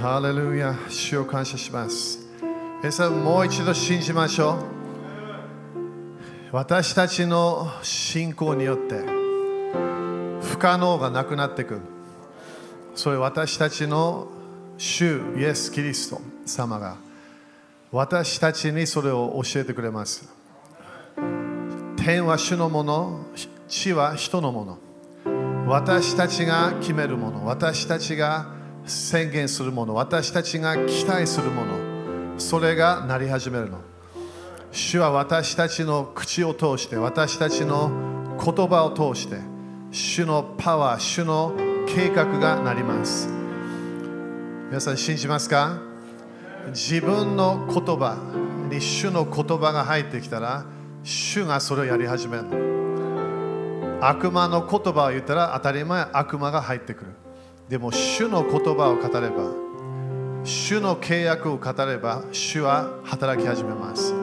ハレルヤ、主を感謝します。皆さん、もう一度信じましょう。私たちの信仰によって不可能がなくなってくる。それ私たちの主イエス・キリスト様が私たちにそれを教えてくれます。天は主のもの、地は人のもの。私たちが決めるもの、私たちが宣言するもの、私たちが期待するもの、それがなり始めるの。主は私たちの口を通して、私たちの言葉を通して、主のパワー、主の計画がなります。皆さん信じますか？自分の言葉に主の言葉が入ってきたら、主がそれをやり始める。悪魔の言葉を言ったら当たり前悪魔が入ってくる。でも主の言葉を語れば、主の契約を語れば、主は働き始めます。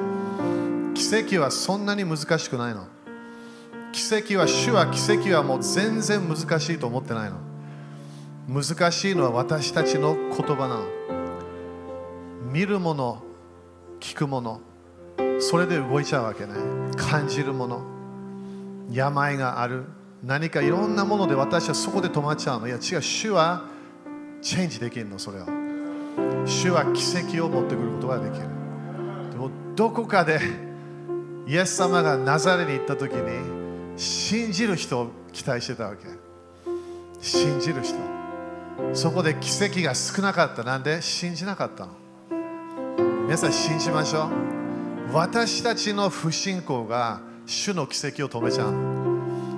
奇跡はそんなに難しくないの。奇跡は、主は奇跡はもう全然難しいと思ってないの。難しいのは私たちの言葉なの。見るもの、聞くもの、それで動いちゃうわけね。感じるもの。病がある何かいろんなもので私はそこで止まっちゃうの。いや違う主はチェンジできるのそれを。主は奇跡を持ってくることができる。でもどこかでイエス様がナザレに行った時に信じる人を期待してたわけ。信じる人。そこで奇跡が少なかった。なんで？信じなかったの。皆さん信じましょう。私たちの不信仰が主の奇跡を止めちゃう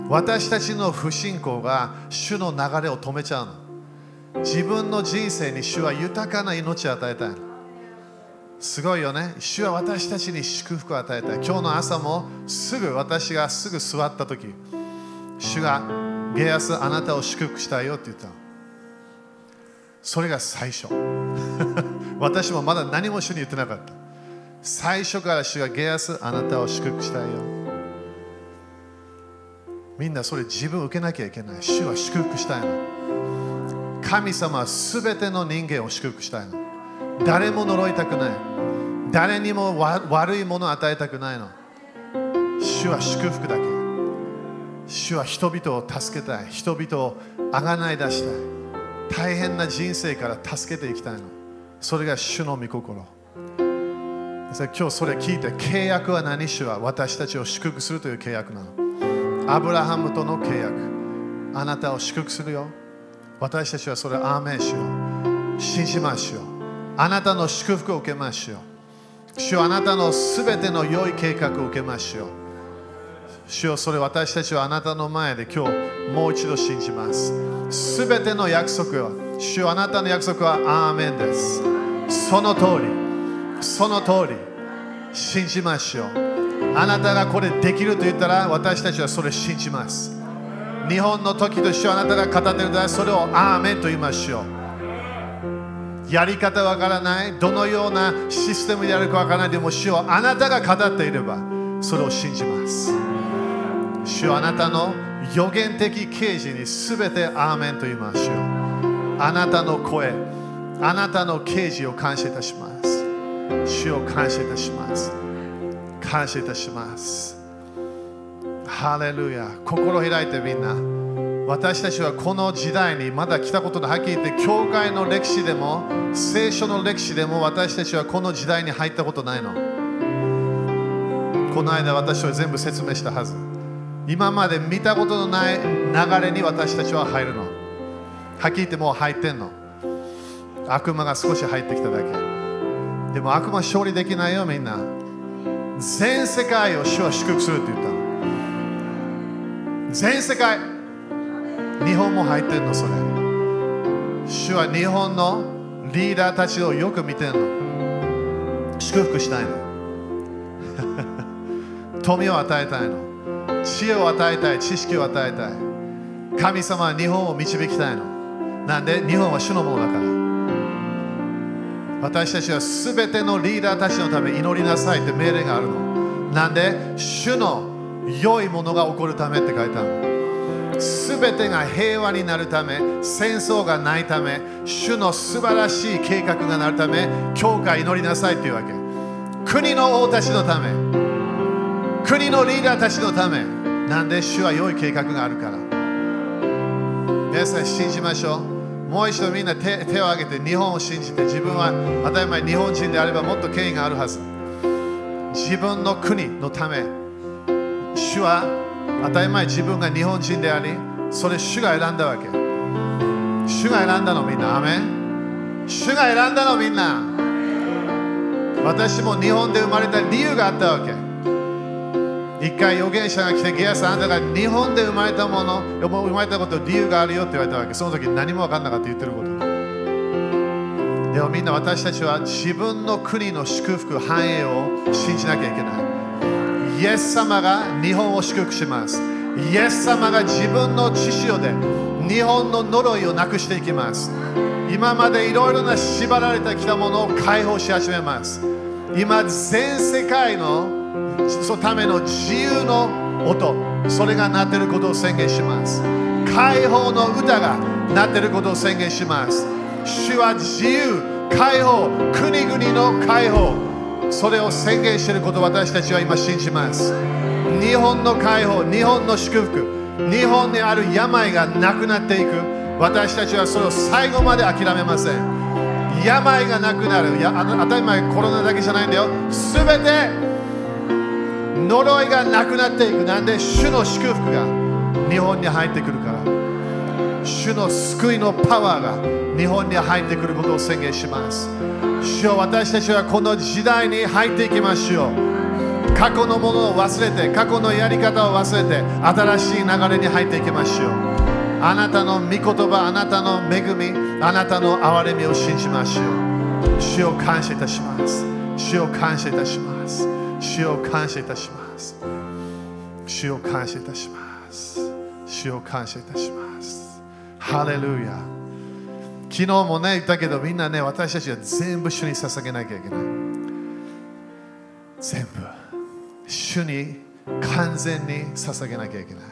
私たちの不信仰が主の流れを止めちゃうの。自分の人生に主は豊かな命を与えたいすごいよね。主は私たちに祝福を与えたい。今日の朝もすぐ私がすぐ座った時主がゲアスあなたを祝福したいよって言ったそれが最初。私もまだ何も主に言ってなかった。最初から主がゲアスあなたを祝福したいよみんなそれ自分受けなきゃいけない。主は祝福したいの。神様はすべての人間を祝福したいの。誰も呪いたくない。誰にも悪いものを与えたくないの。主は祝福だけ。主は人々を助けたい。人々をあがない出したい。大変な人生から助けていきたいの。それが主の御心。今日それ聞いて契約は何？主は私たちを祝福するという契約なの。アブラハムとの契約。あなたを祝福するよ。私たちはそれをアーメンしよう。信じましょう。あなたの祝福を受けましょう。主はあなたのすべての良い計画を受けましょう。主よそれ私たちはあなたの前で今日もう一度信じます。すべての約束を主よあなたの約束はアーメンです。その通り。その通り。信じましょう。あなたがこれできると言ったら私たちはそれ信じます。日本の時としてあなたが語っているならそれをアーメンと言いましょう。やり方わからないどのようなシステムでやるかわからないでも主をあなたが語っていればそれを信じます。主はあなたの予言的啓示に全てアーメンと言いましょう。あなたの声あなたの啓示を感謝いたします。主を感謝いたします。感謝いたします。ハレルヤ。心開いてみんな。私たちはこの時代にまだ来たことではっきり言って、教会の歴史でも、聖書の歴史でも私たちはこの時代に入ったことないの。この間私は全部説明したはず。今まで見たことのない流れに私たちは入るの。はっきり言ってもう入ってんの。悪魔が少し入ってきただけ。でも悪魔勝利できないよみんな。全世界を主は祝福するって言ったの。全世界。日本も入ってんのそれ。主は日本のリーダーたちをよく見てんの。祝福したいの。富を与えたいの。知恵を与えたい。知識を与えたい。神様は日本を導きたいの。なんで？日本は主のものだから。私たちはすべてのリーダーたちのため祈りなさいって命令があるの。なんで、主の良いものが起こるためって書いてあるの。すべてが平和になるため戦争がないため主の素晴らしい計画がなるため教会祈りなさいというわけ。国の王たちのため国のリーダーたちのため。なんで？主は良い計画があるから。皆さん信じましょう。もう一度みんな手手を挙げて日本を信じて自分は当たり前日本人であればもっと権威があるはず。自分の国のため主は当たり前自分が日本人でありそれ主が選んだわけ。主が選んだのみんな。アメ主が選んだのみんな。私も日本で生まれた理由があったわけ。一回預言者が来てゲアさんあんたが日本で生まれたもの生まれたこと理由があるよって言われたわけ。その時何も分かんなかった言ってること。でもみんな私たちは自分の国の祝福繁栄を信じなきゃいけない。イエス様が日本を祝福します。イエス様が自分の血潮で日本の呪いをなくしていきます。今までいろいろな縛られてきたものを解放し始めます。今全世界のそのための自由の音それが鳴っていることを宣言します。解放の歌が鳴っていることを宣言します。主は自由解放国々の解放。それを宣言していることを私たちは今信じます。日本の解放日本の祝福。日本にある病がなくなっていく。私たちはそれを最後まで諦めません。病がなくなる。いや当たり前コロナだけじゃないんだよ。すべて呪いがなくなっていく。なんで主の祝福が日本に入ってくるから。主の救いのパワーが日本に入ってくることを宣言します。主よ私たちはこの時代に入っていきましょう。過去のものを忘れて過去のやり方を忘れて新しい流れに入っていきましょう。あなたの御言葉あなたの恵みあなたの憐れみを信じましょう。主を感謝いたします。主を感謝いたします。主を感謝いたします。主を感謝いたします。主を感謝いたします。ハレルヤ。昨日もね言ったけどみんなね私たちは全部主に捧げなきゃいけない。全部。主に完全に捧げなきゃいけない。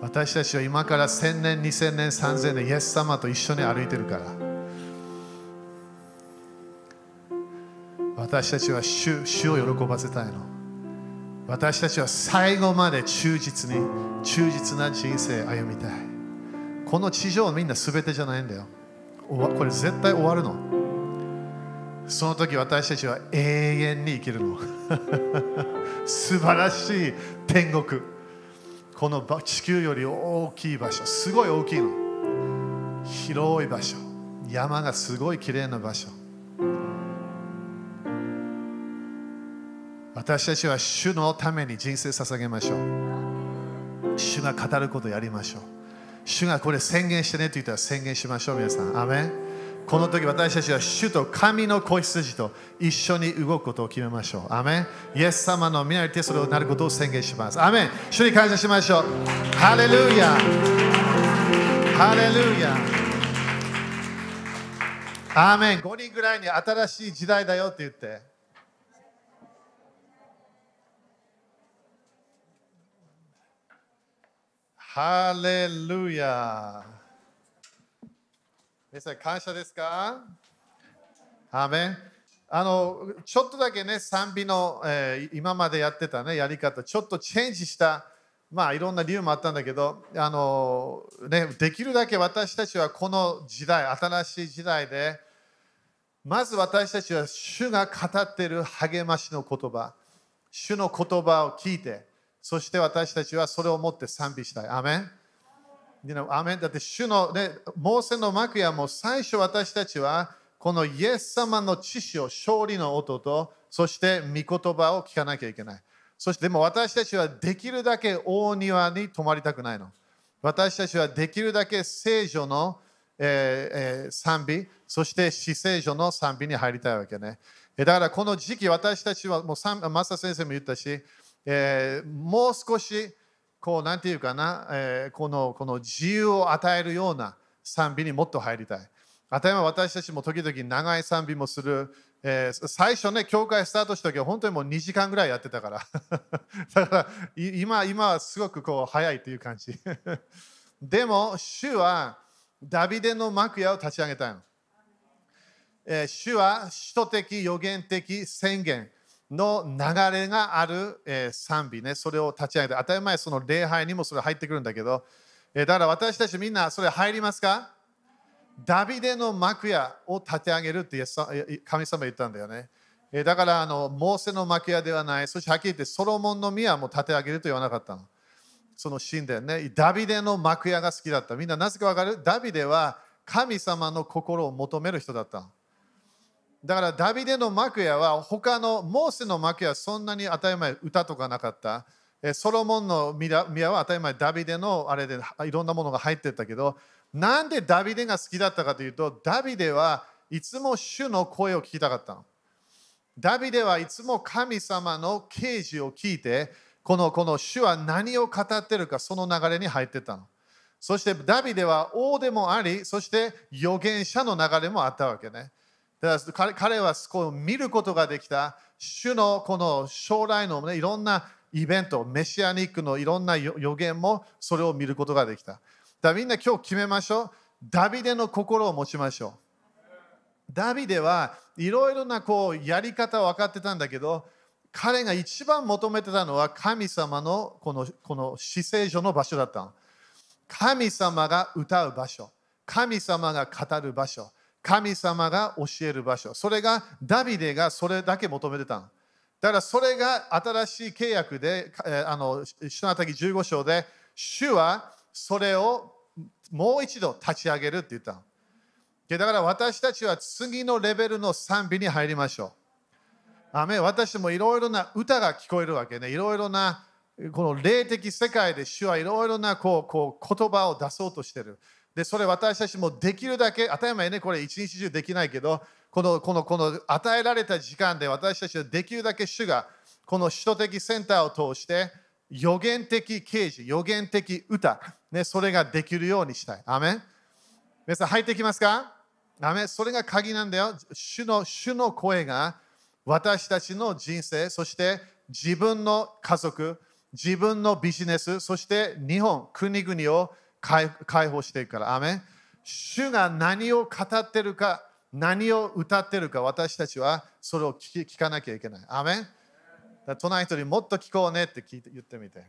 私たちは今から1000年、2000年、3000年、イエス様と一緒に歩いてるから。私たちは主主を喜ばせたいの。私たちは最後まで忠実に忠実な人生を歩みたい。この地上はみんな全てじゃないんだよ。これ絶対終わるの。その時私たちは永遠に生きるの。素晴らしい天国。この地球より大きい場所。すごい大きいの。広い場所。山がすごい綺麗な場所。私たちは主のために人生捧げましょう。主が語ることやりましょう。主がこれ宣言してねと言ったら宣言しましょう皆さん。アメン。この時私たちは主と神の子羊と一緒に動くことを決めましょう。アメン。イエス様の皆にてそれをなることを宣言します。アメン。主に感謝しましょう。ハレルヤ。ハレルヤ。アーメン。5人ぐらいに新しい時代だよって言って。ハレルヤ皆さん感謝ですか？アメンあのちょっとだけね賛美の、えー、今までやってたねやり方ちょっとチェンジしたまあいろんな理由もあったんだけどあの、ね、できるだけ私たちはこの時代新しい時代でまず私たちは主が語っている励ましの言葉主の言葉を聞いてそして私たちはそれを持って賛美したい。アメンアメンだって主の、ね、モーセの幕やも最初私たちはこのイエス様の知識を勝利の音とそして御言葉を聞かなきゃいけない。そしてでも私たちはできるだけ大庭に泊まりたくないの。私たちはできるだけ聖女の、えーえー、賛美、そして死聖女の賛美に入りたいわけね。だからこの時期私たちはもうマサ先生も言ったし、えー、もう少しこうなんていうかな、えー、このこの自由を与えるような賛美にもっと入りたい。当たり私たちも時々長い賛美もする。えー最初ね、教会スタートした時は本当にもう2時間ぐらいやってたから。だから今今はすごくこう早いという感じ。でも、主はダビデの幕屋を立ち上げたの。えー主は使徒的、予言的宣言の流れがある、え賛美ね、それを立ち上げて、当たり前その礼拝にもそれ入ってくるんだけど、えだから私たちみんなそれ入りますか？ダビデの幕屋を立て上げるって神様言ったんだよね。だからあの、モーセの幕屋ではない、そしてはっきり言ってソロモンの宮も立て上げると言わなかったの。その神殿ね。ダビデの幕屋が好きだった。みんななぜかわかる？ダビデは神様の心を求める人だったの。だからダビデの幕屋は他のモーセの幕屋はそんなに当たり前歌とかなかった。ソロモンの宮は当たり前ダビデのあれでいろんなものが入ってたけどなんでダビデが好きだったかというとダビデはいつも主の声を聞きたかったの。ダビデはいつも神様の啓示を聞いてこのこの主は何を語ってるかその流れに入ってたの。そしてダビデは王でもありそして預言者の流れもあったわけね。だから彼はこう見ることができた主のこの将来の、ね、いろんなイベント、メシアニックのいろんな予予言もそれを見ることができた。だからみんな今日決めましょう。ダビデの心を持ちましょう。ダビデはいろいろなこうやり方を分かってたんだけど、彼が一番求めてたのは神様のこのこの死聖所の場所だったの。神様が歌う場所、神様が語る場所、神様が教える場所、それがダビデがそれだけ求めてたの。だからそれが新しい契約で、あの、主のたき15章で、主はそれをもう一度立ち上げるって言ったの。だから私たちは次のレベルの賛美に入りましょう。アメ私もいろいろな歌が聞こえるわけね。いろいろなこの霊的世界で主はいろいろなこうこう言葉を出そうとしてる。で、それ私たちもできるだけ、当たり前ね、これ一日中できないけど、このこのこの与えられた時間で私たちはできるだけ主がこの首都的センターを通して予言的啓示、予言的歌、ね、それができるようにしたい。アメン皆さん入ってきますか？アメそれが鍵なんだよ。主の主の声が私たちの人生、そして自分の家族、自分のビジネス、そして日本、国々を解放していくから。アメ主が何を語ってるか、何を歌ってるか、私たちはそれを聞聞かなきゃいけない。アメンだ隣人にもっと聞こうねって聞いて言ってみて。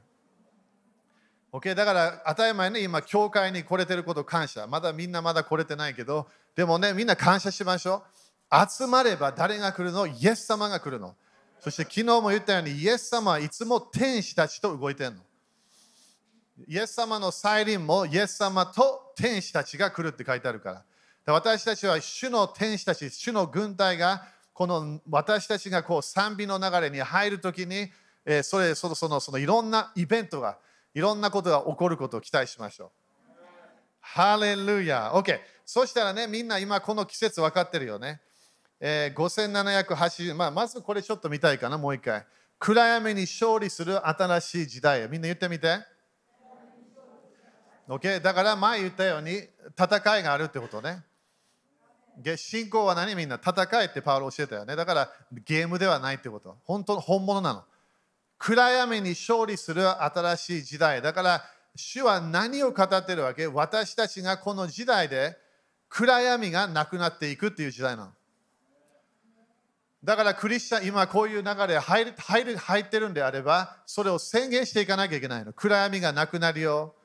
OK、だから当たり前ね、今、教会に来れてること感謝。まだみんなまだ来れてないけど、でもね、みんな感謝しましょう。集まれば誰が来るの？イエス様が来るの。そして昨日も言ったように、イエス様はいつも天使たちと動いてるの。イエス様の再臨もイエス様と天使たちが来るって書いてあるから。私たちは主の天使たち、主の軍隊がこの私たちがこう賛美の流れに入るときに、えーそれそのそのそのいろんなイベントが、いろんなことが起こることを期待しましょう。ハレルヤ。OK。そしたらね、みんな今この季節分かってるよね。えー5780、まあ、まずこれちょっと見たいかな、もう一回。暗闇に勝利する新しい時代へ。みんな言ってみて。OK。だから前言ったように戦いがあるってことね。で信仰は何みんな戦いってパウロ教えたよね。だからゲームではないってこと。本当本物なの。暗闇に勝利する新しい時代。だから主は何を語ってるわけ？私たちがこの時代で暗闇がなくなっていくっていう時代なの。だからクリスチャン、今こういう流れ入る入る入ってるんであれば、それを宣言していかなきゃいけないの。暗闇がなくなるよ。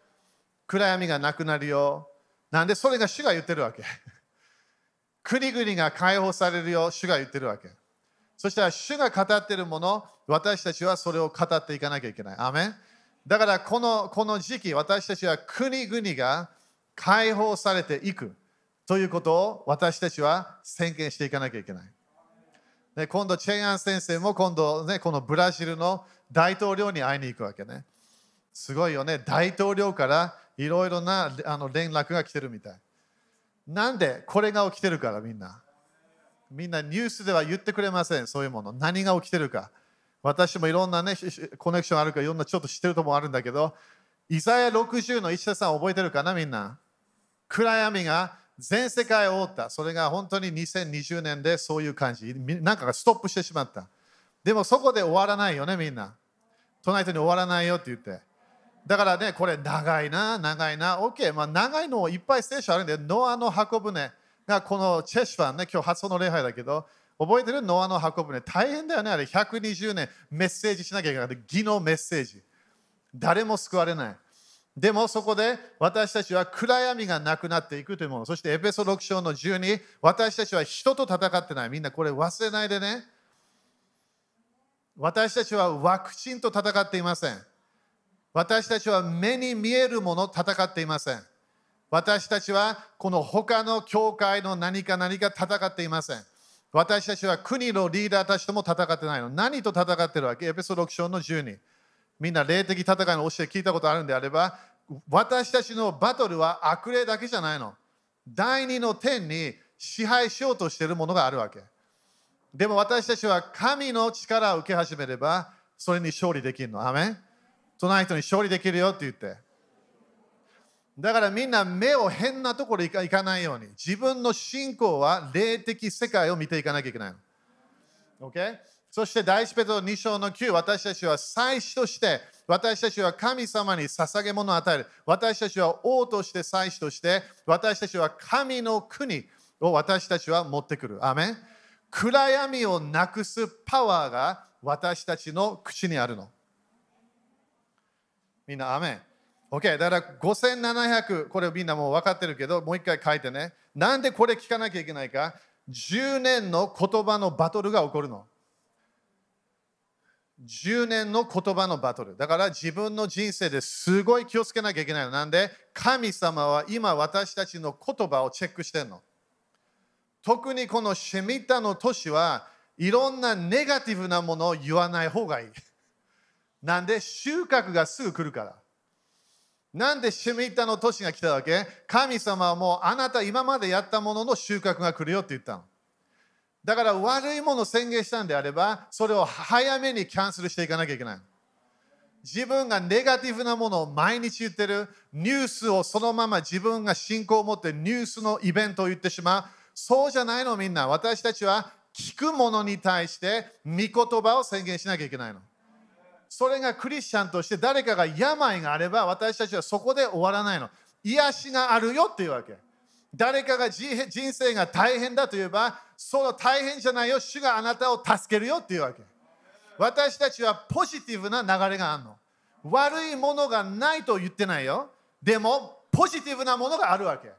暗闇がなくなるよ。なんでそれが主が言ってるわけ？国々が解放されるよ、主が言ってるわけ。そしたら主が語ってるもの、私たちはそれを語っていかなきゃいけない。アメンだからこのこの時期、私たちは国々が解放されていくということを私たちは宣言していかなきゃいけない。で今度、チェイアン先生も今度、ね、このブラジルの大統領に会いに行くわけね。すごいよね。大統領からいろいろなあの連絡が来てるみたい。なんでこれが起きてるからみんな。みんなニュースでは言ってくれません、そういうもの。何が起きてるか。私もいろんなね、コネクションあるからいろんなちょっと知ってるとこもあるんだけど、イザヤ60の石田さん覚えてるかなみんな。暗闇が全世界を覆った。それが本当に2020年でそういう感じ。なんかがストップしてしまった。でもそこで終わらないよね、みんな。隣人に終わらないよって言って。だからね、これ長いな、長いな。OK、まあ、長いのいっぱい聖書あるんで、ノアの箱舟がこのチェシファンね、今日初の礼拝だけど、覚えてる？ノアの箱舟。大変だよね、あれ。120年メッセージしなきゃいけない。義のメッセージ。誰も救われない。でもそこで私たちは暗闇がなくなっていくというもの。そしてエペソ6章の12、私たちは人と戦ってない。みんなこれ忘れないでね。私たちはワクチンと戦っていません。私たちは目に見えるもの戦っていません。私たちはこの他の教会の何か何か戦っていません。私たちは国のリーダーたちとも戦ってないの。何と戦ってるわけ？エペソ6章の12。みんな霊的戦いの教え聞いたことあるんであれば、私たちのバトルは悪霊だけじゃないの。第二の天に支配しようとしているものがあるわけ。でも私たちは神の力を受け始めれば、それに勝利できるの。アメン隣人に勝利できるよって言って。だからみんな目を変なところに行かないように。自分の信仰は霊的世界を見ていかなきゃいけないの。OK? そして第一ペトロ2章の9、私たちは祭司として、私たちは神様に捧げ物を与える。私たちは王として祭司として、私たちは神の国を私たちは持ってくる。アメン暗闇をなくすパワーが私たちの口にあるの。みんな、アメン。OK、だから5700、これみんなもう分かってるけど、もう一回書いてね。なんでこれ聞かなきゃいけないか ?10 年の言葉のバトルが起こるの。10年の言葉のバトル。だから自分の人生ですごい気をつけなきゃいけないの。なんで？神様は今私たちの言葉をチェックしてるの。特にこのシェミタの年はいろんなネガティブなものを言わない方がいい。なんで収穫がすぐ来るから。なんでシェミタの年が来たわけ？神様はもうあなた今までやったものの収穫が来るよって言ったの。だから悪いものを宣言したんであれば、それを早めにキャンセルしていかなきゃいけない。自分がネガティブなものを毎日言ってる、ニュースをそのまま自分が信仰を持ってニュースのイベントを言ってしまう。そうじゃないのみんな。私たちは聞くものに対して御言葉を宣言しなきゃいけないの。それがクリスチャンとして誰かが病があれば私たちはそこで終わらないの。癒しがあるよっていうわけ。誰かが人生が大変だと言えばその大変じゃないよ、主があなたを助けるよっていうわけ。私たちはポジティブな流れがあるの。悪いものがないと言ってないよ。でも、ポジティブなものがあるわけ。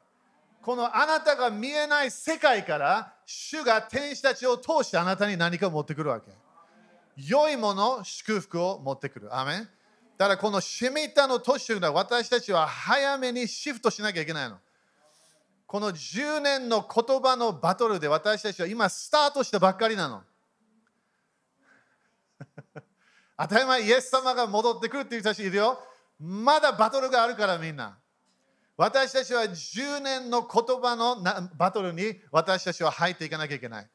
このあなたが見えない世界から主が天使たちを通してあなたに何かを持ってくるわけ。良いもの、祝福を持ってくる。アメンだからこのシェミタの年というのは私たちは早めにシフトしなきゃいけないの。この10年の言葉のバトルで私たちは今スタートしたばっかりなの。当たり前、イエス様が戻ってくるっていう人たちいるよ。まだバトルがあるからみんな。私たちは10年の言葉のバトルに私たちは入っていかなきゃいけない。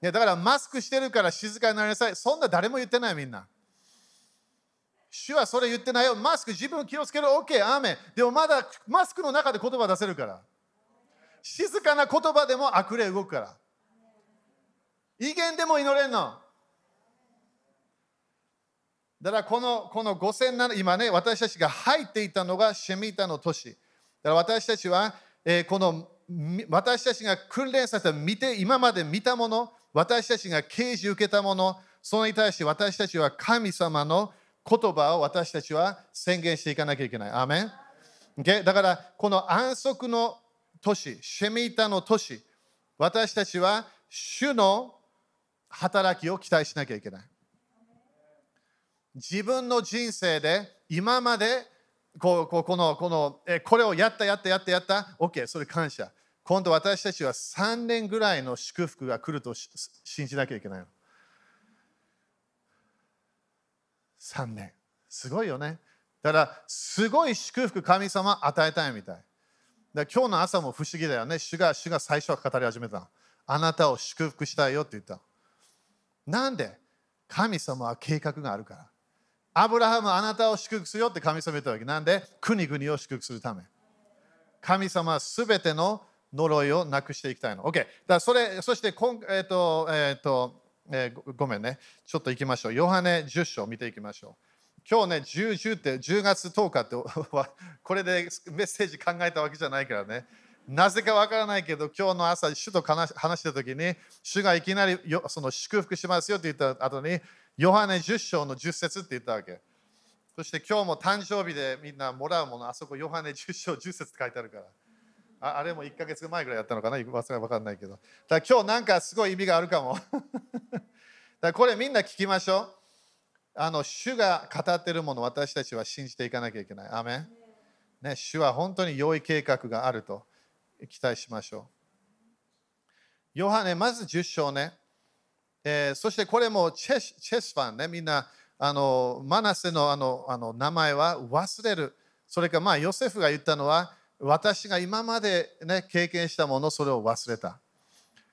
だからマスクしてるから静かになりなさい。そんな誰も言ってないみんな。主はそれ言ってないよ。マスク自分気をつけろ。OK、アーメン。でもまだマスクの中で言葉出せるから。静かな言葉でも悪霊動くから。威厳でも祈れんの。だからこのこの5007今ね私たちが入っていたのがシェミータの都市。だから私たちは、えー、この私たちが訓練された見て今まで見たもの私たちが啓示受けたものそれに対して私たちは神様の言葉を私たちは宣言していかなきゃいけない。アメン、okay? だからこの安息の都市、シェミータの都市、私たちは主の働きを期待しなきゃいけない。自分の人生で今までこうこのこのこれをやったやったやったやった OK それ感謝今度私たちは3年ぐらいの祝福が来ると信じなきゃいけないの3年すごいよねだからすごい祝福神様与えたいみたいだ今日の朝も不思議だよね。主が主が最初は語り始めた。あなたを祝福したいよって言った。なんで？神様は計画があるから。アブラハムあなたを祝福するよって神様言ったわけ。なんで？国々を祝福するため。神様はすべての呪いをなくしていきたいの。OK。だそれ、そしてこん、えっ、ー、と、えっ、ー、と、えー、ごめんね。ちょっと行きましょう。ヨハネ10章見ていきましょう。今日ね、10、10って10月10日って これでメッセージ考えたわけじゃないからね。なぜかわからないけど、今日の朝、主と話したときに、主がいきなりよその祝福しますよって言った後に、ヨハネ10章の10節って言ったわけ。そして今日も誕生日でみんなもらうもの、あそこヨハネ10章10節って書いてあるから。ああれも1ヶ月前ぐらいやったのかな？忘れわかんないけど。だ今日なんかすごい意味があるかも。だこれみんな聞きましょう。あの主が語っているもの私たちは信じていかなきゃいけない。アメンね、主は本当に良い計画があると。期待しましょう。ヨハネ、まず10章ね。えー、そしてこれもチェスチェスファンね、みんなあのマナセのあのあの名前は忘れる。それかまあヨセフが言ったのは私が今まで、ね、経験したものそれを忘れた。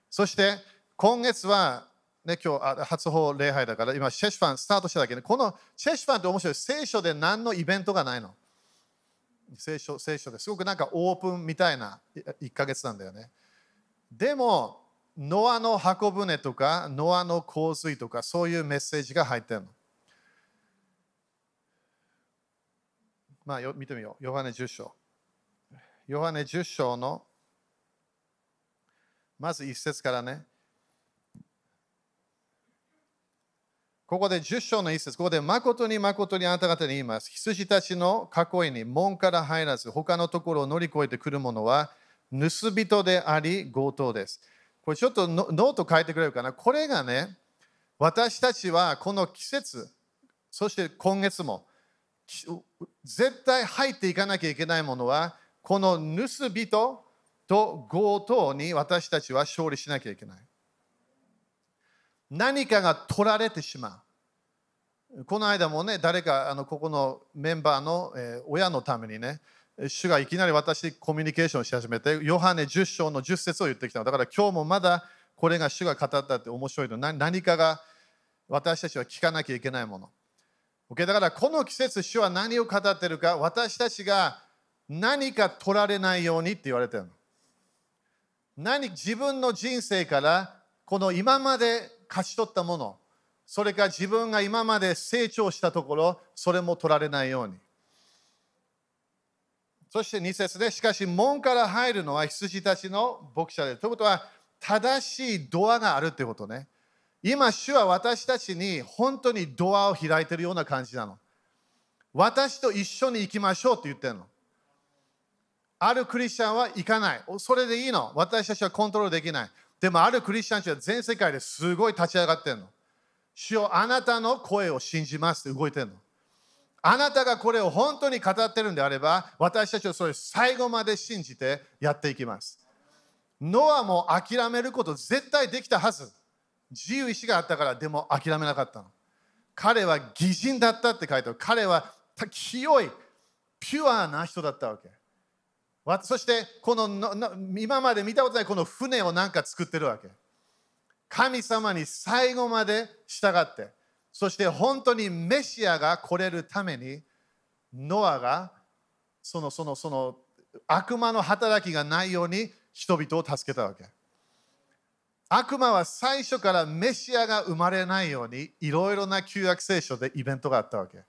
そして今月は、ね、今日初法礼拝だから今チェスファンスタートしただけで、このチェスファンって面白い。聖書で何のイベントがないの？聖書聖書ですごくなんかオープンみたいな1ヶ月なんだよね。でも、ノアの箱舟とか、ノアの洪水とか、そういうメッセージが入ってるの。まあ、よ見てみよう。ヨハネ10章。ヨハネ10章の、まず1節からね。ここで10章の一節、ここで誠に誠にあなた方に言います。羊たちの囲いに門から入らず、他のところを乗り越えてくる者は、盗人であり、強盗です。これちょっとノート書いてくれるかな？これがね、私たちはこの季節、そして今月も、絶対入っていかなきゃいけないものは、この盗人と強盗に私たちは勝利しなきゃいけない。何かが取られてしまう。この間もね、誰か、あのここのメンバーの、えー、親のためにね、主がいきなり私コミュニケーションし始めて、ヨハネ10章の10節を言ってきたのだから今日もまだこれが主が語ったって面白いの。何かが私たちは聞かなきゃいけないもの。Okay? だからこの季節、主は何を語ってるか、私たちが何か取られないようにって言われてるの。何自分の人生からこの今まで勝ち取ったもの、それか自分が今まで成長したところ、それも取られないように。そして2節で、しかし門から入るのは羊たちの牧者で。ということは、正しいドアがあるってことね。今、主は私たちに本当にドアを開いてるような感じなの。私と一緒に行きましょうって言ってるの。あるクリスチャンは行かない。それでいいの？私たちはコントロールできない。でもあるクリスチャンは全世界ですごい立ち上がってるの。主よあなたの声を信じますって動いてるの。あなたがこれを本当に語ってるんであれば、私たちはそれを最後まで信じてやっていきます。ノアも諦めること絶対できたはず。自由意志があったから、でも諦めなかったの。彼は偽人だったって書いてある。彼は清い、ピュアな人だったわけ。そしてこの今まで見たことないこの船をなんか作ってるわけ。神様に最後まで従って、そして本当にメシアが来れるために、ノアがそのそのその悪魔の働きがないように人々を助けたわけ。悪魔は最初からメシアが生まれないようにいろいろな旧約聖書でイベントがあったわけ。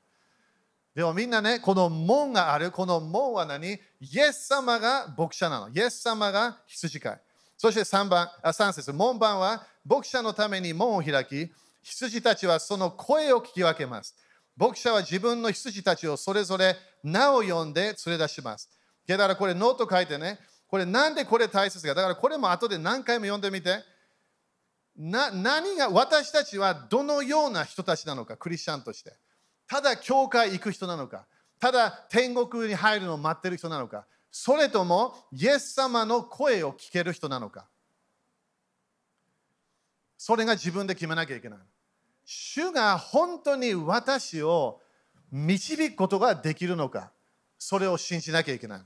でもみんなね、この門がある、この門は何？イエス様が牧者なの。イエス様が羊飼い。そして3番、あ3節門番は牧者のために門を開き、羊たちはその声を聞き分けます。牧者は自分の羊たちをそれぞれ名を呼んで連れ出します。だからこれノート書いてね、これなんでこれ大切か。だからこれも後で何回も読んでみて。な何が私たちはどのような人たちなのか、クリスチャンとして。ただ教会行く人なのか、ただ天国に入るのを待ってる人なのか、それともイエス様の声を聞ける人なのか。それが自分で決めなきゃいけない。主が本当に私を導くことができるのか、それを信じなきゃいけない。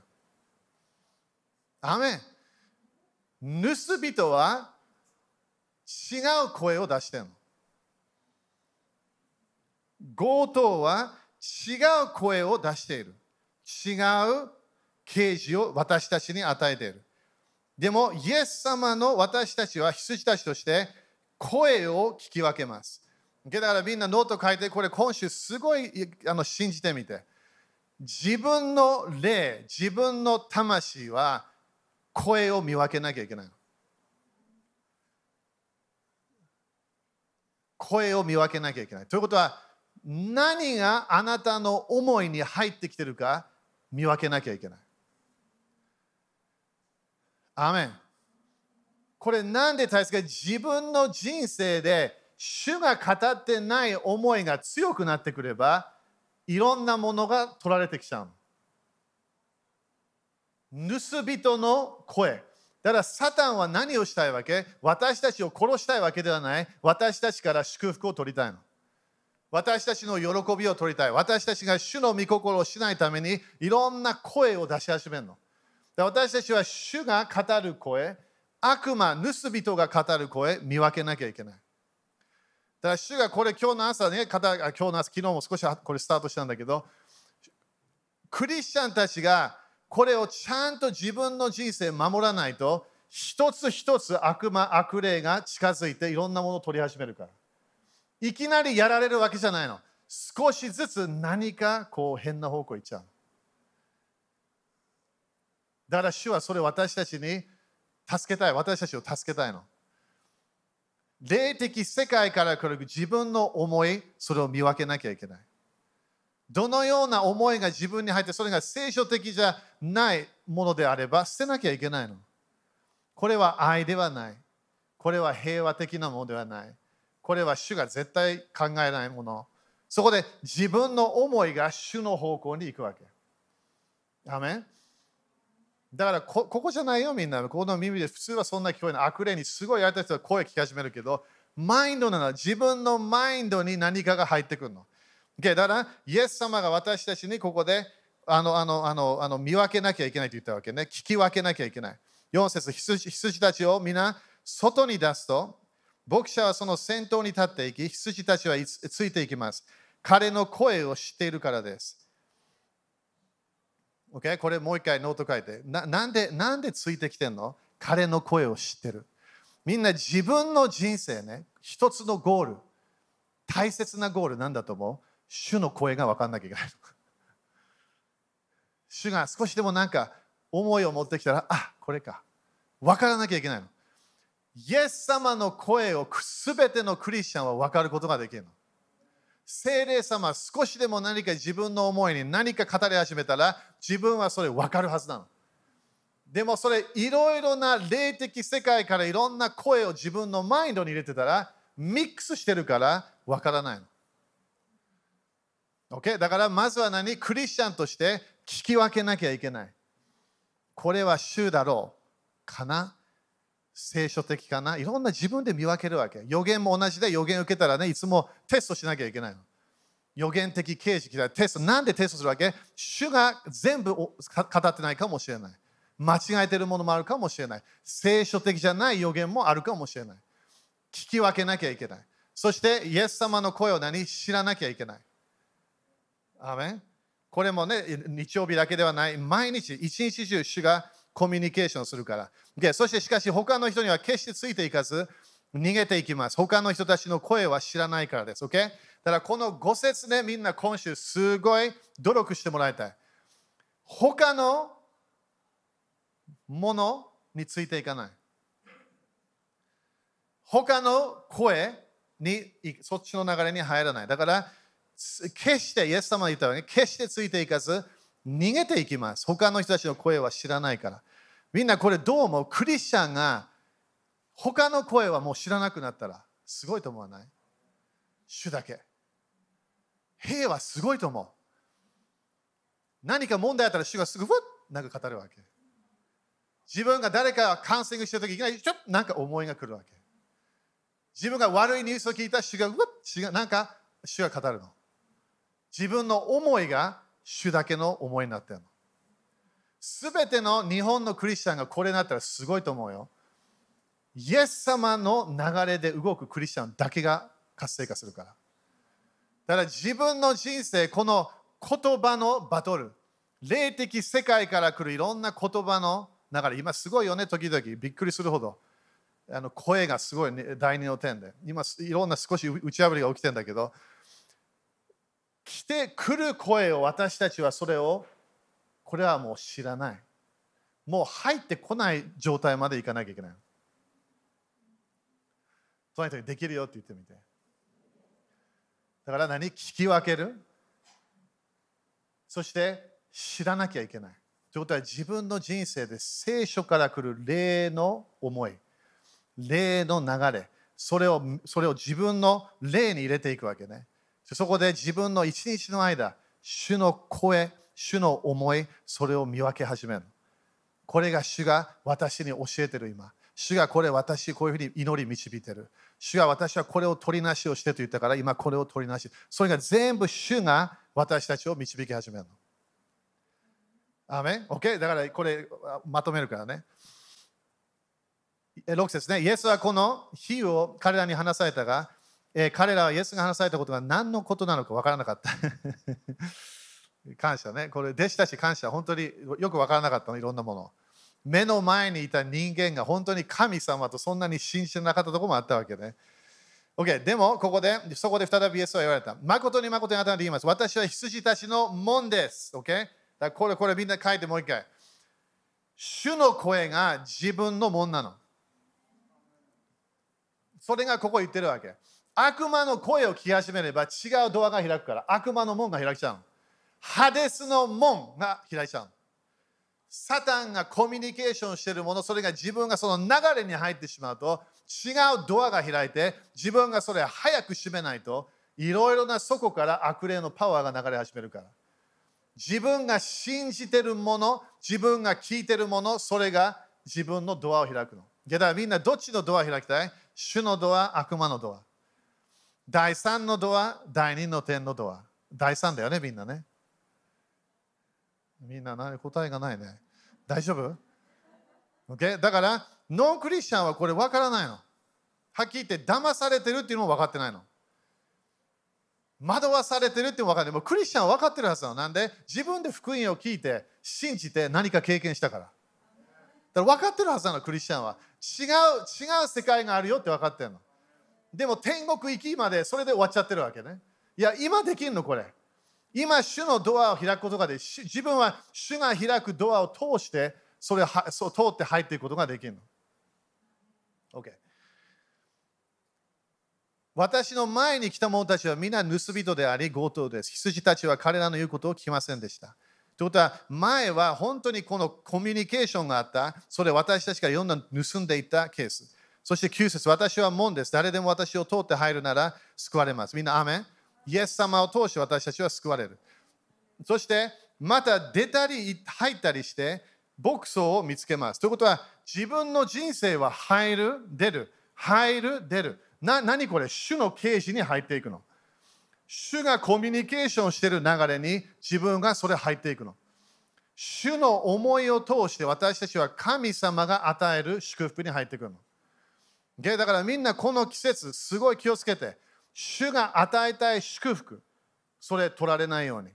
アメン。盗人は違う声を出してるの。強盗は違う声を出している。違う啓示を私たちに与えている。でも、イエス様の私たちは羊たちとして声を聞き分けます。だからみんなノート書いて、これ今週すごいあの信じてみて。自分の霊、自分の魂は声を見分けなきゃいけない。声を見分けなきゃいけない。ということは、何があなたの思いに入ってきてるか見分けなきゃいけない。アメン。これなんで大切か自分の人生で主が語ってない思いが強くなってくればいろんなものが取られてきちゃう。盗人の声。だからサタンは何をしたいわけ？私たちを殺したいわけではない。私たちから祝福を取りたいの。私たちの喜びを取りたい。私たちが主の御心をしないためにいろんな声を出し始めるの。私たちは主が語る声、悪魔、盗人が語る声、見分けなきゃいけない。だから主がこれ今日の朝ね、今日の朝、昨日も少しこれスタートしたんだけど、クリスチャンたちがこれをちゃんと自分の人生守らないと、一つ一つ悪魔、悪霊が近づいていろんなものを取り始めるから。いきなりやられるわけじゃないの。少しずつ何かこう変な方向行っちゃう。だから主はそれ私たちに助けたい。私たちを助けたいの。霊的世界から来る自分の思い、それを見分けなきゃいけない。どのような思いが自分に入って、それが聖書的じゃないものであれば、捨てなきゃいけないの。これは愛ではない。これは平和的なものではない。これは主が絶対考えないもの。そこで自分の思いが主の方向に行くわけ。アメだからここじゃないよみんな。この耳で普通はそんな聞こえない。悪霊にすごいやりたい人は声聞き始めるけど、マインドなの自分のマインドに何かが入ってくるの。Okay、だから、イエス様が私たちにここであのあのあのあの見分けなきゃいけないと言ったわけね。聞き分けなきゃいけない。4節羊羊たちを皆外に出すと、牧者はその先頭に立っていき、羊たちはついていきます。彼の声を知っているからです。Okay? これもう一回ノート書いてななんで。なんでついてきてんの？彼の声を知ってる。みんな自分の人生ね、一つのゴール、大切なゴールなんだと思う？主の声が分かんなきゃいけない。主が少しでもなんか思いを持ってきたら、あこれか。分からなきゃいけないの。イエス様の声をすべてのクリスチャンは分かることができるの。聖霊様少しでも何か自分の思いに何か語り始めたら自分はそれ分かるはずなの。でもそれいろいろな霊的世界からいろんな声を自分のマインドに入れてたらミックスしてるから分からないの。OK? だからまずは何？クリスチャンとして聞き分けなきゃいけない。これは主だろうかな？聖書的かな？いろんな自分で見分けるわけ。予言も同じで予言受けたらね、いつもテストしなきゃいけないの。予言的形式でテスト。なんでテストするわけ？主が全部語ってないかもしれない。間違えてるものもあるかもしれない。聖書的じゃない予言もあるかもしれない。聞き分けなきゃいけない。そして、イエス様の声を何？知らなきゃいけない。アメこれもね、日曜日だけではない。毎日、一日中、主がコミュニケーションするから。Okay、そしてしかし他の人には決してついていかず逃げていきます。他の人たちの声は知らないからです。OK? だからこの5節でみんな今週すごい努力してもらいたい。他のものについていかない。他の声にそっちの流れに入らない。だから決してイエス様が言ったように決してついていかず逃げていきます。他の人たちの声は知らないから。みんなこれどうもクリスチャンが他の声はもう知らなくなったらすごいと思わない？主だけ。兵はすごいと思う。何か問題あったら主がすぐふっなんか語るわけ。自分が誰かカウンセリングしてるときいきなりちょっとなんか思いが来るわけ。自分が悪いニュースを聞いた主がうわっなんか主が語るの。自分の思いが主だけの思いになってるの。すべての日本のクリスチャンがこれになったらすごいと思うよ。イエス様の流れで動くクリスチャンだけが活性化するから。だから自分の人生、この言葉のバトル、霊的世界から来るいろんな言葉のだから今すごいよね、時々びっくりするほど。あの声がすごい、ね、第二の点で。今いろんな少し打ち破りが起きてんだけど、来てくる声を私たちはそれを、これはもう知らない。もう入ってこない状態までいかなきゃいけない。とにかくできるよって言ってみて。だから何？聞き分けるそして知らなきゃいけない。ということは自分の人生で聖書から来る霊の思い、霊の流れ、それをそれを自分の霊に入れていくわけね。そこで自分の一日の間、主の声、主の思い、それを見分け始める。これが主が私に教えてる今。主がこれ私こういうふうに祈り導いてる。主が私はこれを取りなしをしてと言ったから今これを取りなし。それが全部主が私たちを導き始めるの。アメン ?OK? だからこれまとめるからね。6節ね。イエスはこの火を彼らに話されたが、え、彼らはイエスが話されたことが何のことなのか分からなかった。感謝ね。これ弟子たち感謝。本当によく分からなかったの、いろんなもの。目の前にいた人間が本当に神様とそんなに信じてなかったところもあったわけね。OK、でもここで、そこで再びイエスは言われた。誠に誠にあなたに言います。私は羊たちの門です。OK? だこれ、これみんな書いてもう一回。主の声が自分の門なの。それがここ言ってるわけ。悪魔の声を聞き始めれば違うドアが開くから、悪魔の門が開きちゃうの。ハデスの門が開いちゃう。サタンがコミュニケーションしているもの、それが自分がその流れに入ってしまうと、違うドアが開いて、自分がそれ早く閉めないと、いろいろなそこから悪霊のパワーが流れ始めるから。自分が信じてるもの、自分が聞いてるもの、それが自分のドアを開くの。だからみんなどっちのドア開きたい？主のドア、悪魔のドア。第3のドア、第2の点のドア。第3だよね、みんなね。みんな何答えがないね。大丈夫、okay? だから、ノンクリスチャンはこれ分からないの。はっきり言って騙されてるっていうのも分かってないの。惑わされてるって分かってない。もクリスチャンは分かってるはずなの。なんで？自分で福音を聞いて信じて何か経験したから。だから分かってるはずなの、クリスチャンは。違う、違う世界があるよって分かってるの。でも天国行きまでそれで終わっちゃってるわけね。いや、今できるのこれ。今、主のドアを開くことができ自分は主が開くドアを通して、それをそう通って入っていくことができるの。OK。私の前に来た者たちは皆盗人であり強盗です。羊たちは彼らの言うことを聞きませんでした。ということは、前は本当にこのコミュニケーションがあった、それ私たちがいろんな盗んでいったケース。そして9節私は門です。誰でも私を通って入るなら救われます。みんな、アメンイエス様を通して私たちは救われる。そして、また出たり入ったりして、牧草を見つけます。ということは、自分の人生は入る、出る、入る、出る。な何これ主の啓示に入っていくの。主がコミュニケーションしている流れに自分がそれ入っていくの。主の思いを通して私たちは神様が与える祝福に入っていくの。だからみんなこの季節すごい気をつけて主が与えたい祝福それ取られないように。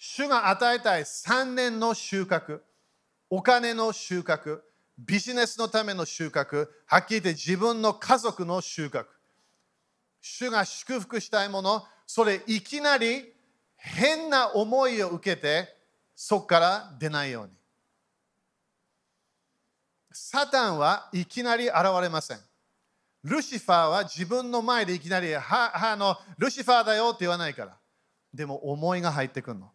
主が与えたい3年の収穫お金の収穫ビジネスのための収穫はっきり言って自分の家族の収穫。主が祝福したいものそれいきなり変な思いを受けてそこから出ないように。サタンはいきなり現れません。ルシファーは自分の前でいきなり、ははあのルシファーだよって言わないから。でも思いが入ってくるの。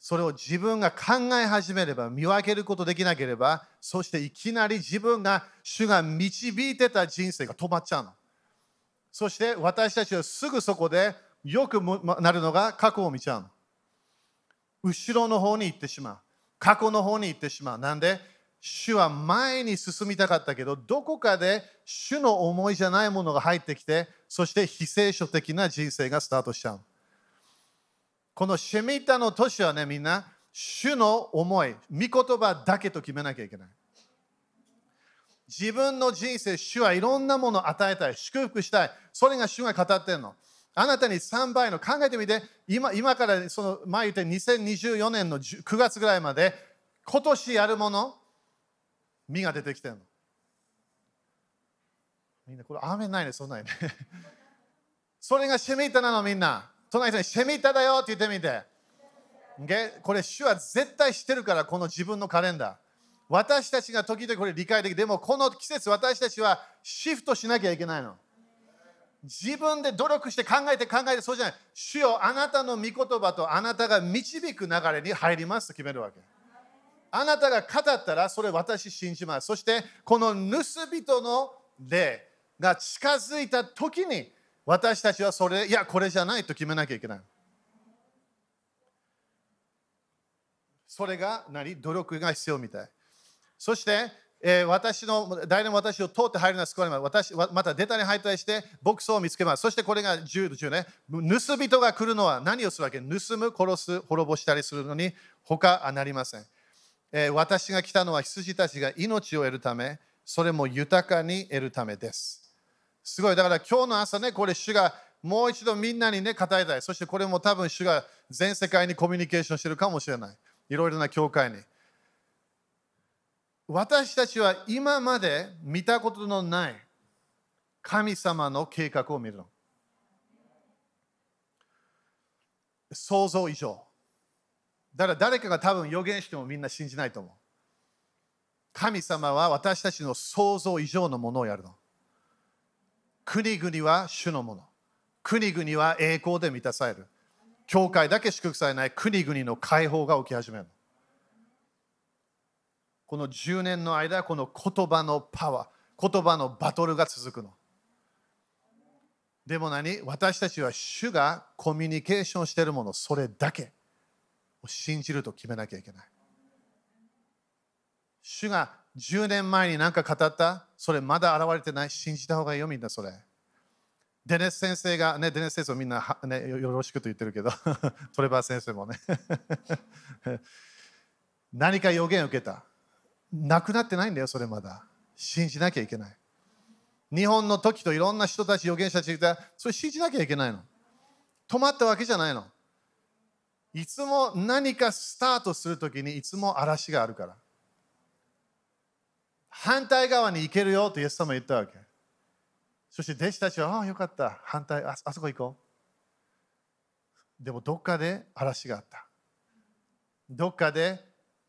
それを自分が考え始めれば、見分けることできなければ、そしていきなり自分が、主が導いてた人生が止まっちゃうの。そして私たちはすぐそこでよくなるのが過去を見ちゃうの。後ろの方に行ってしまう。過去の方に行ってしまう。なんで？主は前に進みたかったけど、どこかで主の思いじゃないものが入ってきて、そして非聖書的な人生がスタートしちゃう。このシェミタの年はね、みんな、主の思い、御言葉だけと決めなきゃいけない。自分の人生、主はいろんなものを与えたい、祝福したい。それが主が語ってるの。あなたに3倍の考えてみて、今今からその前言った2024年の9月ぐらいまで今年やるもの、実が出てきてるの。みんな、これ、雨ないね、そんないね。それがシェミータなの、みんな。隣にシェミータだよって言ってみて。これ、主は絶対知ってるから、この自分のカレンダー。私たちが時々これ理解できでも、この季節、私たちはシフトしなきゃいけないの。自分で努力して考えて考えてそうじゃない。主よあなたの御言葉とあなたが導く流れに入りますと決めるわけ。あなたが語ったらそれ私信じます。そしてこの盗人の霊が近づいた時に私たちはそれ、いやこれじゃないと決めなきゃいけない。それが何？努力が必要みたい。そしてえー、私の、誰でも私を通って入るのは救われます。私また出たに入ったりして、牧草を見つけます。そしてこれが10、10ね。盗人が来るのは何をするわけ？盗む、殺す、滅ぼしたりするのに他なりません、えー、私が来たのは羊たちが命を得るため、それも豊かに得るためです。すごい。だから今日の朝ね、これ主がもう一度みんなにね、語りたい。そしてこれも多分主が全世界にコミュニケーションしてるかもしれない。いろいろな教会に。私たちは今まで見たことのない神様の計画を見るの。想像以上。だから誰かが多分予言してもみんな信じないと思う。神様は私たちの想像以上のものをやるの。国々は主のもの。国々は栄光で満たされる。教会だけ祝福されない国々の解放が起き始める。この10年の間、この言葉のパワー、言葉のバトルが続くの。でも何？私たちは主がコミュニケーションしているもの、それだけ信じると決めなきゃいけない。主が10年前に何か語った、それまだ現れてない、信じた方がいいよ、みんなそれ。デネス先生が、ね、デネス先生をみんな、ね、よろしくと言ってるけど、トレバー先生もね 何か予言を受けた。なくなってないんだよ、それまだ。信じなきゃいけない。日本の時といろんな人たち、預言者たちがそれ信じなきゃいけないの。止まったわけじゃないの。いつも何かスタートするときにいつも嵐があるから。反対側に行けるよとイエス様言ったわけ。そして弟子たちは、ああ、よかった。反対あ、あそこ行こう。でもどっかで嵐があった。どっかで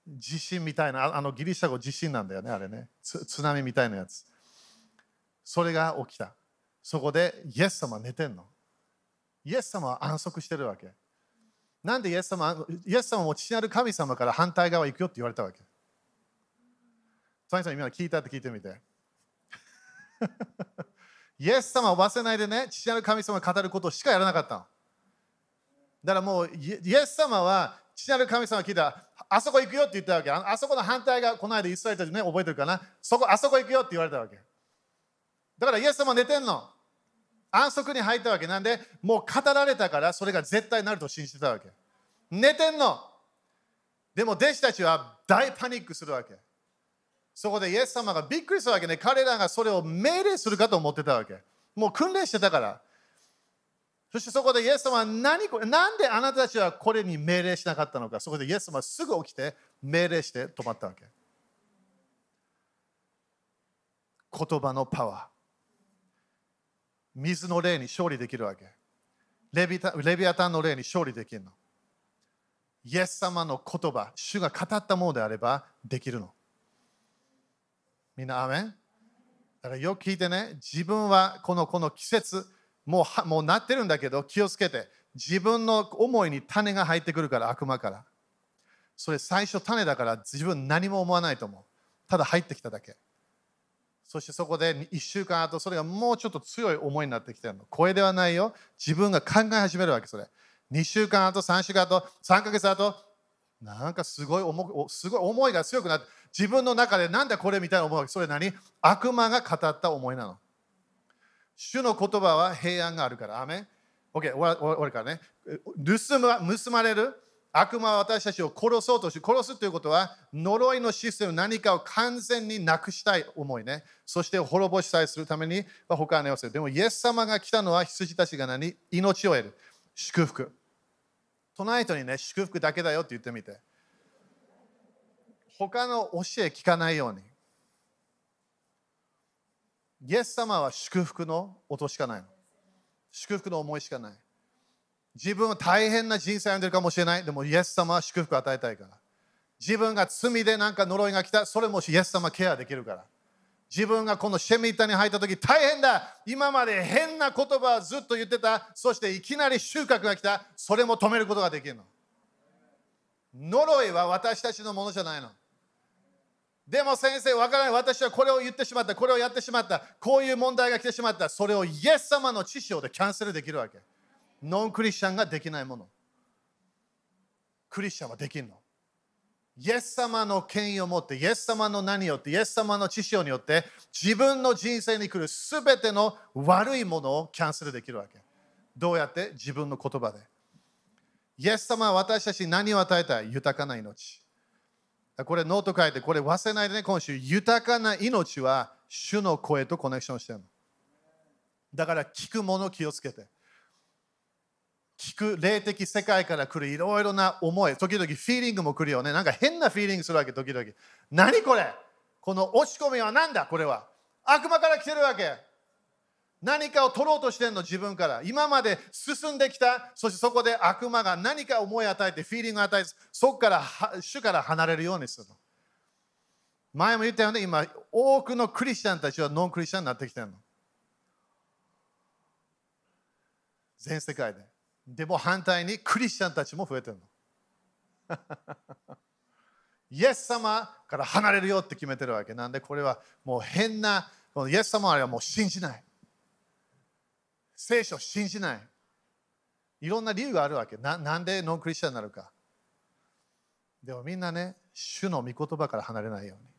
地震みたいな、あのギリシャ語地震なんだよね、あれね。津波みたいなやつ。それが起きた。そこでイエス様寝てんの。イエス様は安息してるわけ。なんでイエス様イエス様も父なる神様から反対側行くよって言われたわけ。トニさん、今聞いたって聞いてみて。イエス様を忘れないでね、父なる神様が語ることしかやらなかったの。だからもうイエス様は父なる神様が聞いたらあそこ行くよって言ったわけ。あそこの反対が、この間イスラエルたちね、覚えてるかなそこ、あそこ行くよって言われたわけ。だからイエス様寝てんの。安息に入ったわけなんで、もう語られたからそれが絶対になると信じてたわけ。寝てんの。でも弟子たちは大パニックするわけ。そこでイエス様がびっくりするわけね。彼らがそれを命令するかと思ってたわけ。もう訓練してたから。そしてそこでイエス様は何これなんであなたたちはこれに命令しなかったのかそこでイエス様はすぐ起きて命令して止まったわけ言葉のパワー水の霊に勝利できるわけ。レビタレビアタンの霊に勝利できるの。イエス様の言葉主が語ったものであればできるの。みんなアメン？だからよく聞いてね自分はこのこの季節もうもうなってるんだけど気をつけて自分の思いに種が入ってくるから悪魔から。それ最初種だから自分何も思わないと思う。ただ入ってきただけ。そしてそこで1週間後それがもうちょっと強い思いになってきてるの。声ではないよ。自分が考え始めるわけそれ。2週間後3週間後3ヶ月後なんかすごい思すごい思いが強くなって自分の中でなんだこれみたいな思いそれ何？悪魔が語った思いなの。主の言葉は平安があるから。アメン ?OK、終わるからね。盗ま盗まれる？悪魔は私たちを殺そうとし、殺すということは呪いのシステム、何かを完全になくしたい思いね。そして滅ぼしたいするために他はねをす。でも、イエス様が来たのは羊たちが何？命を得る。祝福。トナイトにね、祝福だけだよって言ってみて。他の教え聞かないように。イエス様は祝福の音しかないの。祝福の思いしかない。自分は大変な人生を歩んでるかもしれない。でも、イエス様は祝福を与えたいから。自分が罪でなんか呪いが来た。それもイエス様ケアできるから。自分がこのシェミッタに入った時大変だ。今まで変な言葉をずっと言ってた。そしていきなり収穫が来た。それも止めることができるの。呪いは私たちのものじゃないの。でも先生わからない。私はこれを言ってしまった。これをやってしまった。こういう問題が来てしまった。それをイエス様の知識でキャンセルできるわけ。ノンクリスチャンができないものクリスチャンはできるのイエス様の権威を持って、イエス様の何によって、イエス様の知識によって、自分の人生に来るすべての悪いものをキャンセルできるわけ。どうやって？自分の言葉で。イエス様は私たちに何を与えた豊かな命。これノート書いて、これ忘れないでね、今週。豊かな命は主の声とコネクションしてるの。だから聞くもの気をつけて。聞く霊的世界から来るいろいろな思い、時々フィーリングも来るよね。なんか変なフィーリングするわけ、時々。何これ？この落ち込みは何だ？これは。悪魔から来てるわけ。何かを取ろうとしてんの、自分から。今まで進んできた、そしてそこで悪魔が何か思い与えて、フィーリングを与えて、そこから主から離れるようにするの。前も言ったよね、今、多くのクリスチャンたちはノンクリスチャンになってきてるの。全世界で。でも反対にクリスチャンたちも増えてるの。イエス様から離れるよって決めてるわけ。なんでこれはもう変なこのイエス様あれはもう信じない。聖書を信じない。いろんな理由があるわけ。ななんでノンクリスチャンになるか。でもみんなね主の御言葉から離れないように。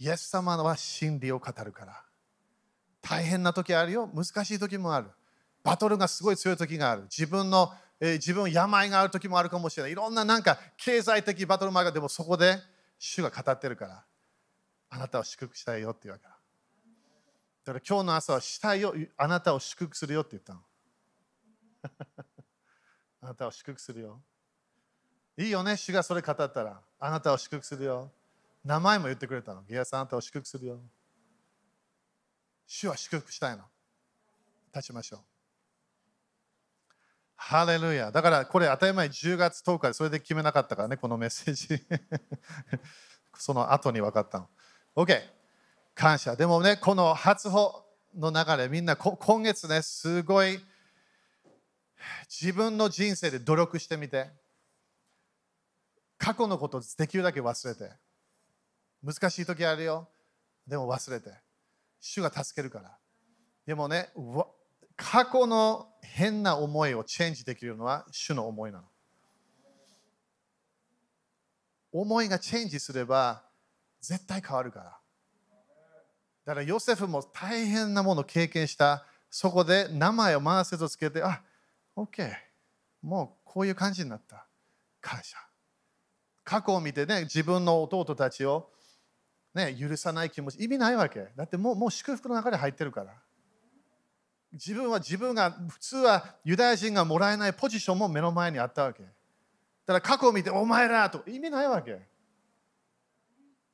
イエス様は真理を語るから。大変な時あるよ。難しい時もある。バトルがすごい強い時がある。自分の、えー、自分病がある時もあるかもしれない。いろんななんか経済的バトルもあるでもそこで主が語ってるから、あなたを祝福したいよって言うわけだ。だから今日の朝はしたいよ、あなたを祝福するよって言ったの。あなたを祝福するよ。いいよね、主がそれ語ったら。あなたを祝福するよ。名前も言ってくれたの。ゲアさん、あなたを祝福するよ。主は祝福したいの。立ちましょう。ハレルヤ。だからこれ当たり前10月10日でそれで決めなかったからね、このメッセージ。その後に分かったの。OK。感謝。でもね、この初歩の流れ、みんな今月ね、すごい自分の人生で努力してみて、過去のことできるだけ忘れて、難しい時あるよ。でも忘れて。主が助けるから。でもね、過去の変な思いをチェンジできるのは主の思いなの。思いがチェンジすれば絶対変わるから。だからヨセフも大変なものを経験した。そこで名前を回せとつけて、あ、OK。もうこういう感じになった。感謝。過去を見てね、自分の弟たちを、ね、許さない気持ち、意味ないわけ。だってもうもう祝福の中で入ってるから。自分は自分が普通はユダヤ人がもらえないポジションも目の前にあったわけ。だから過去を見てお前らと意味ないわけ。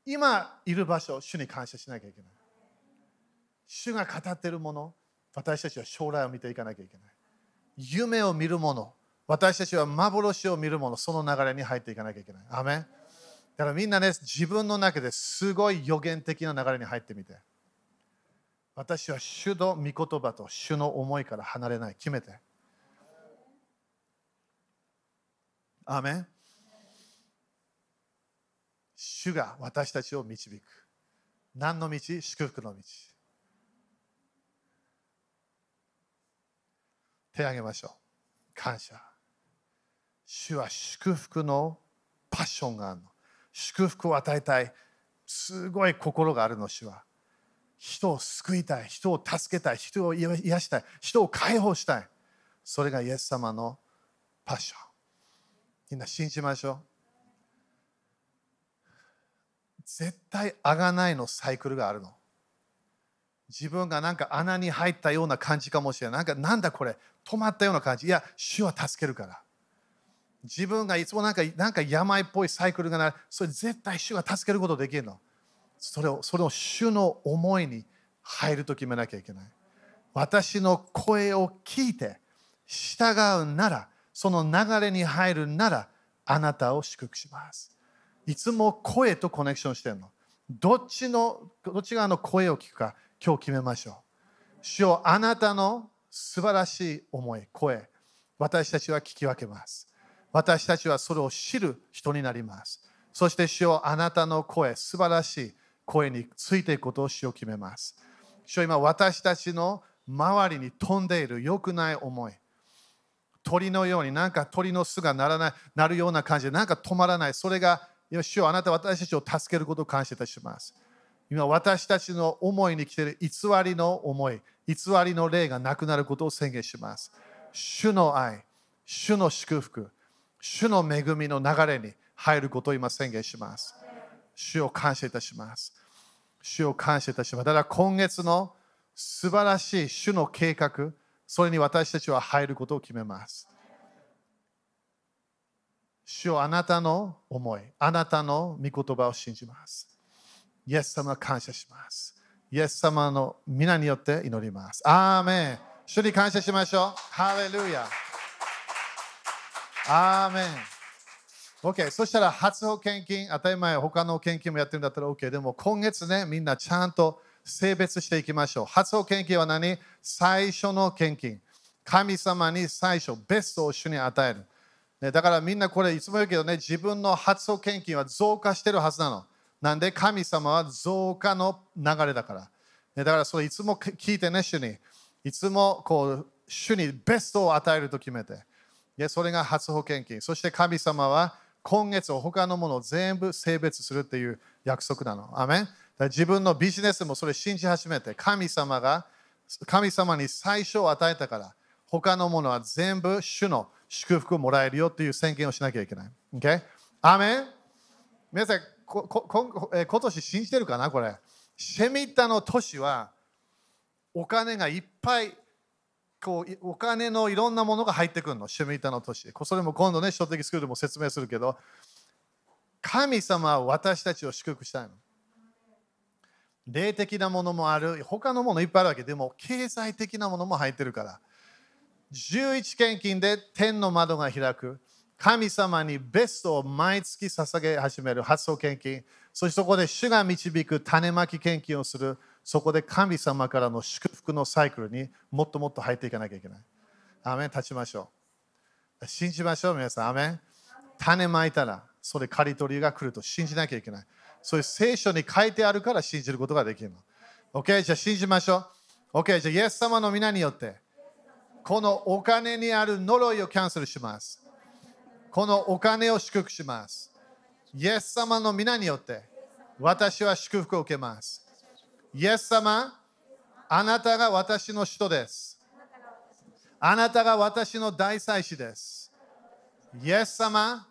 今いる場所、主に感謝しなきゃいけない。主が語っているもの、私たちは将来を見ていかなきゃいけない。夢を見るもの、私たちは幻を見るもの、その流れに入っていかなきゃいけない。アメだからみんなね、自分の中ですごい予言的な流れに入ってみて。私は主の御言葉と主の思いから離れない。決めて。アメン主が私たちを導く。何の道？祝福の道。手を挙げましょう。感謝。主は祝福のパッションがあるの。祝福を与えたい。すごい心があるの、主は。人を救いたい、人を助けたい、人を癒したい、人を解放したい。それがイエス様のパッション。みんな信じましょう。絶対あがないのサイクルがあるの。自分がなんか穴に入ったような感じかもしれない。なんかなんだこれ止まったような感じ。いや、主は助けるから。自分がいつもなんかなんか病っぽいサイクルがなる。それ絶対主が助けることできるの。それをそれを主の思いに入ると決めなきゃいけない。私の声を聞いて従うなら、その流れに入るなら、あなたを祝福します。いつも声とコネクションしてるの。どっちの、どっち側の声を聞くか、今日決めましょう。主よあなたの素晴らしい思い、声、私たちは聞き分けます。私たちはそれを知る人になります。そして主よあなたの声、素晴らしい声についていくことを主を決めます。主よ今私たちの周りに飛んでいる良くない思い。鳥のようになんか鳥の巣がならないなるような感じでなんか止まらない。それが、主よあなた私たちを助けることを感謝いたします。今私たちの思いに来ている偽りの思い、偽りの霊がなくなることを宣言します。主の愛、主の祝福、主の恵みの流れに入ることを今宣言します。主を感謝いたします。主を感謝いたします。だから今月の素晴らしい主の計画、それに私たちは入ることを決めます。主よあなたの思い、あなたの御言葉を信じます。イエス様感謝します。イエス様の皆によって祈ります。アーメン。主に感謝しましょう。ハレルヤ。アーメン。OK、そしたら初保険金、当たり前、他の献金もやってるんだったら OK。でも今月ね、みんなちゃんと性別していきましょう。初保険金は何？最初の献金。神様に最初、ベストを主に与える。ね、だからみんなこれいつも言うけどね、自分の初保険金は増加してるはずなの。なんで？神様は増加の流れだから。ね、だからそれいつも聞いてね、主に。いつもこう主にベストを与えると決めて。でそれが初保険金。そして神様は今月を他のものを全部性別するっていう約束なの。アメン自分のビジネスもそれ信じ始めて、神様が神様に最初を与えたから、他のものは全部主の祝福をもらえるよっていう宣言をしなきゃいけない。Okay? アメン皆さんここえ今年信じてるかな？これ。シェミッタの年はお金がいっぱいこうお金のいろんなものが入ってくるの、シェミッタの年。それも今度ね、書的スクールでも説明するけど、神様は私たちを祝福したいの。霊的なものもある、他のものいっぱいあるわけでも、経済的なものも入ってるから。11献金で天の窓が開く。神様にベストを毎月捧げ始める発想献金。そしてそこで主が導く種まき献金をする。そこで神様からの祝福のサイクルにもっともっと入っていかなきゃいけない。アメン立ちましょう。信じましょう、皆さん。アメン種まいたら、それ刈り取りが来ると信じなきゃいけない。そういう聖書に書いてあるから信じることができるの。OK? じゃあ信じましょう。OK? じゃあイエス様の皆によって、このお金にある呪いをキャンセルします。このお金を祝福します。イエス様の皆によって、私は祝福を受けます。イエス様、あなたが私の人です。あなたが私の大祭司です。イエス様、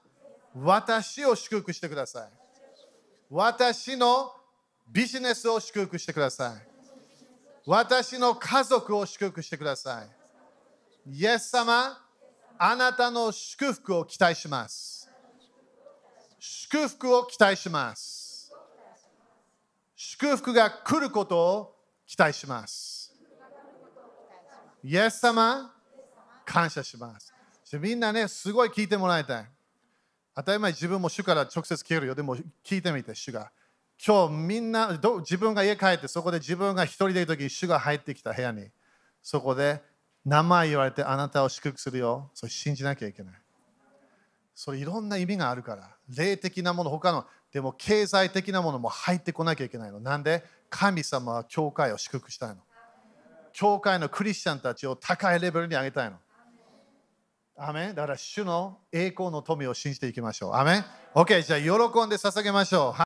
私を祝福してください。私のビジネスを祝福してください。私の家族を祝福してください。イエス様、あなたの祝福を期待します。祝福を期待します。祝福が来ることを期待します。イエス様、感謝します。みんなね、すごい聞いてもらいたい。当たり前、自分も主から直接聞けるよ。でも聞いてみて、主が。今日みんなど、自分が家帰って、そこで自分が一人でいるとき、主が入ってきた部屋に、そこで名前言われて、あなたを祝福するよ。それ信じなきゃいけない。それいろんな意味があるから。霊的なもの、他の、でも経済的なものも入ってこなきゃいけないの。なんで？神様は教会を祝福したいの。教会のクリスチャンたちを高いレベルに上げたいの。アメだから主の栄光の富を信じていきましょう。アメン ?OK、じゃあ喜んで捧げましょう。